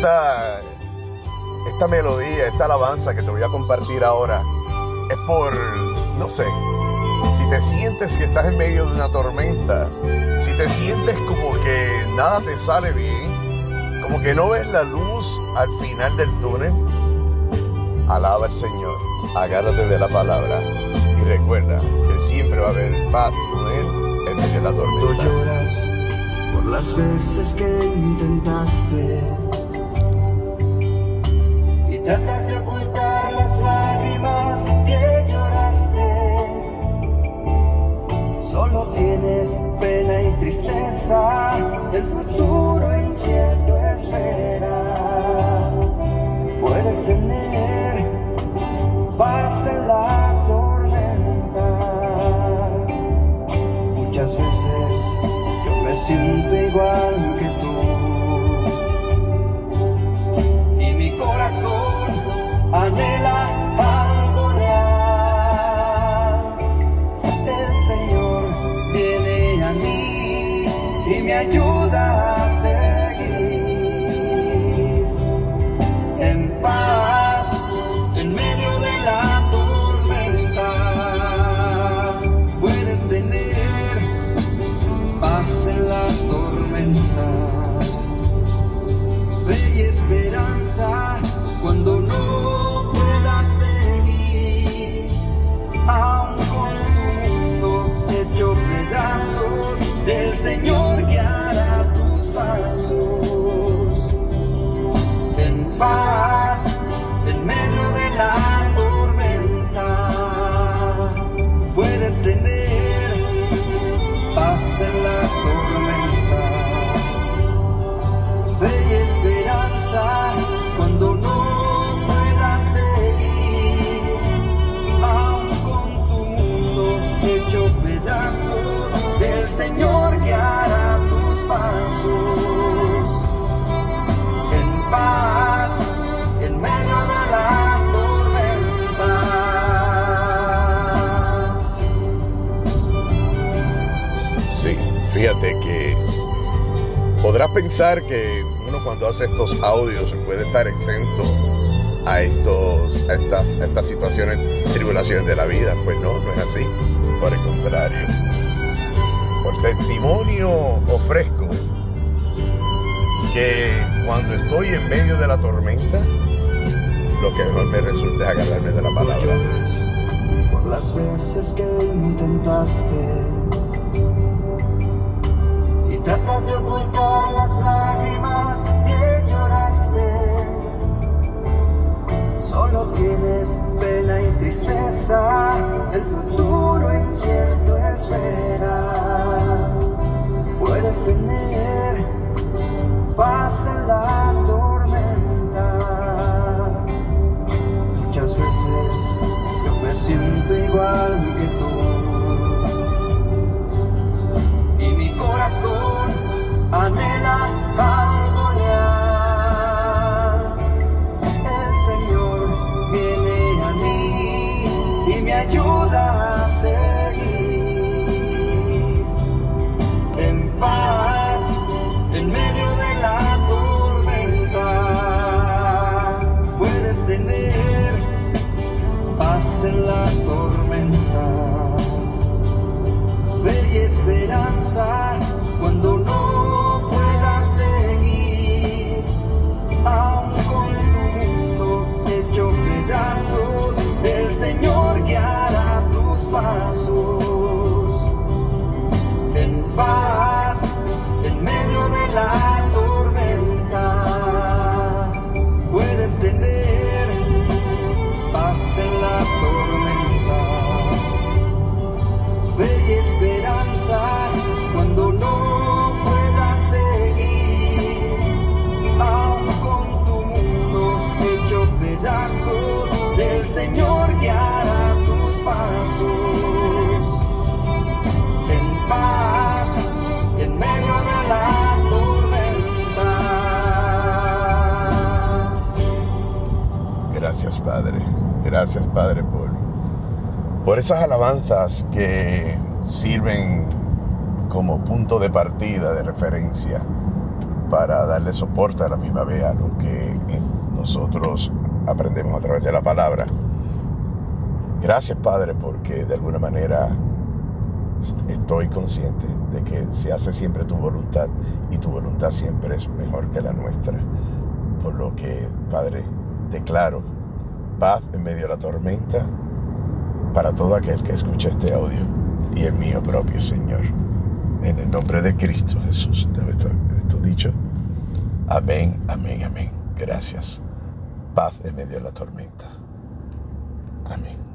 esta, esta melodía, esta alabanza que te voy a compartir ahora es por, no sé, si te sientes que estás en medio de una tormenta, si te sientes como que nada te sale bien, como que no ves la luz al final del túnel, alaba al Señor, agárrate de la palabra y recuerda que siempre va a haber paz con Él en medio de la tormenta. por las veces que intentaste el futuro incierto espera. Puedes tener paz en la tormenta. Muchas veces yo me siento igual que tú. Y mi corazón anhela ayuda a seguir fíjate que podrás pensar que uno cuando hace estos audios puede estar exento a, estos, a estas, a estas situaciones, tribulaciones de la vida. Pues no, no es así. Por el contrario. Por testimonio ofrezco que cuando estoy en medio de la tormenta, lo que mejor me resulta es agarrarme de la palabra. por las veces que intentaste de ocultar las lágrimas que lloraste. Solo tienes pena y tristeza, el futuro incierto espera. Puedes tener paz en la tormenta. Muchas veces yo me siento igual que tú. En paz en medio de la tormenta. Puedes tener paz en la tormenta, fe y esperanza cuando no Señor guiará tus pasos en paz en medio de la tormenta. Gracias, Padre. Gracias, Padre, por, por esas alabanzas que sirven como punto de partida, de referencia para darle soporte a la misma vez a lo que nosotros aprendemos a través de la palabra. Gracias Padre porque de alguna manera estoy consciente de que se hace siempre tu voluntad y tu voluntad siempre es mejor que la nuestra. Por lo que, Padre, declaro paz en medio de la tormenta para todo aquel que escucha este audio y el mío propio, Señor. En el nombre de Cristo Jesús, de esto, esto dicho. Amén, amén, amén. Gracias. Paz en medio de la tormenta. Amén.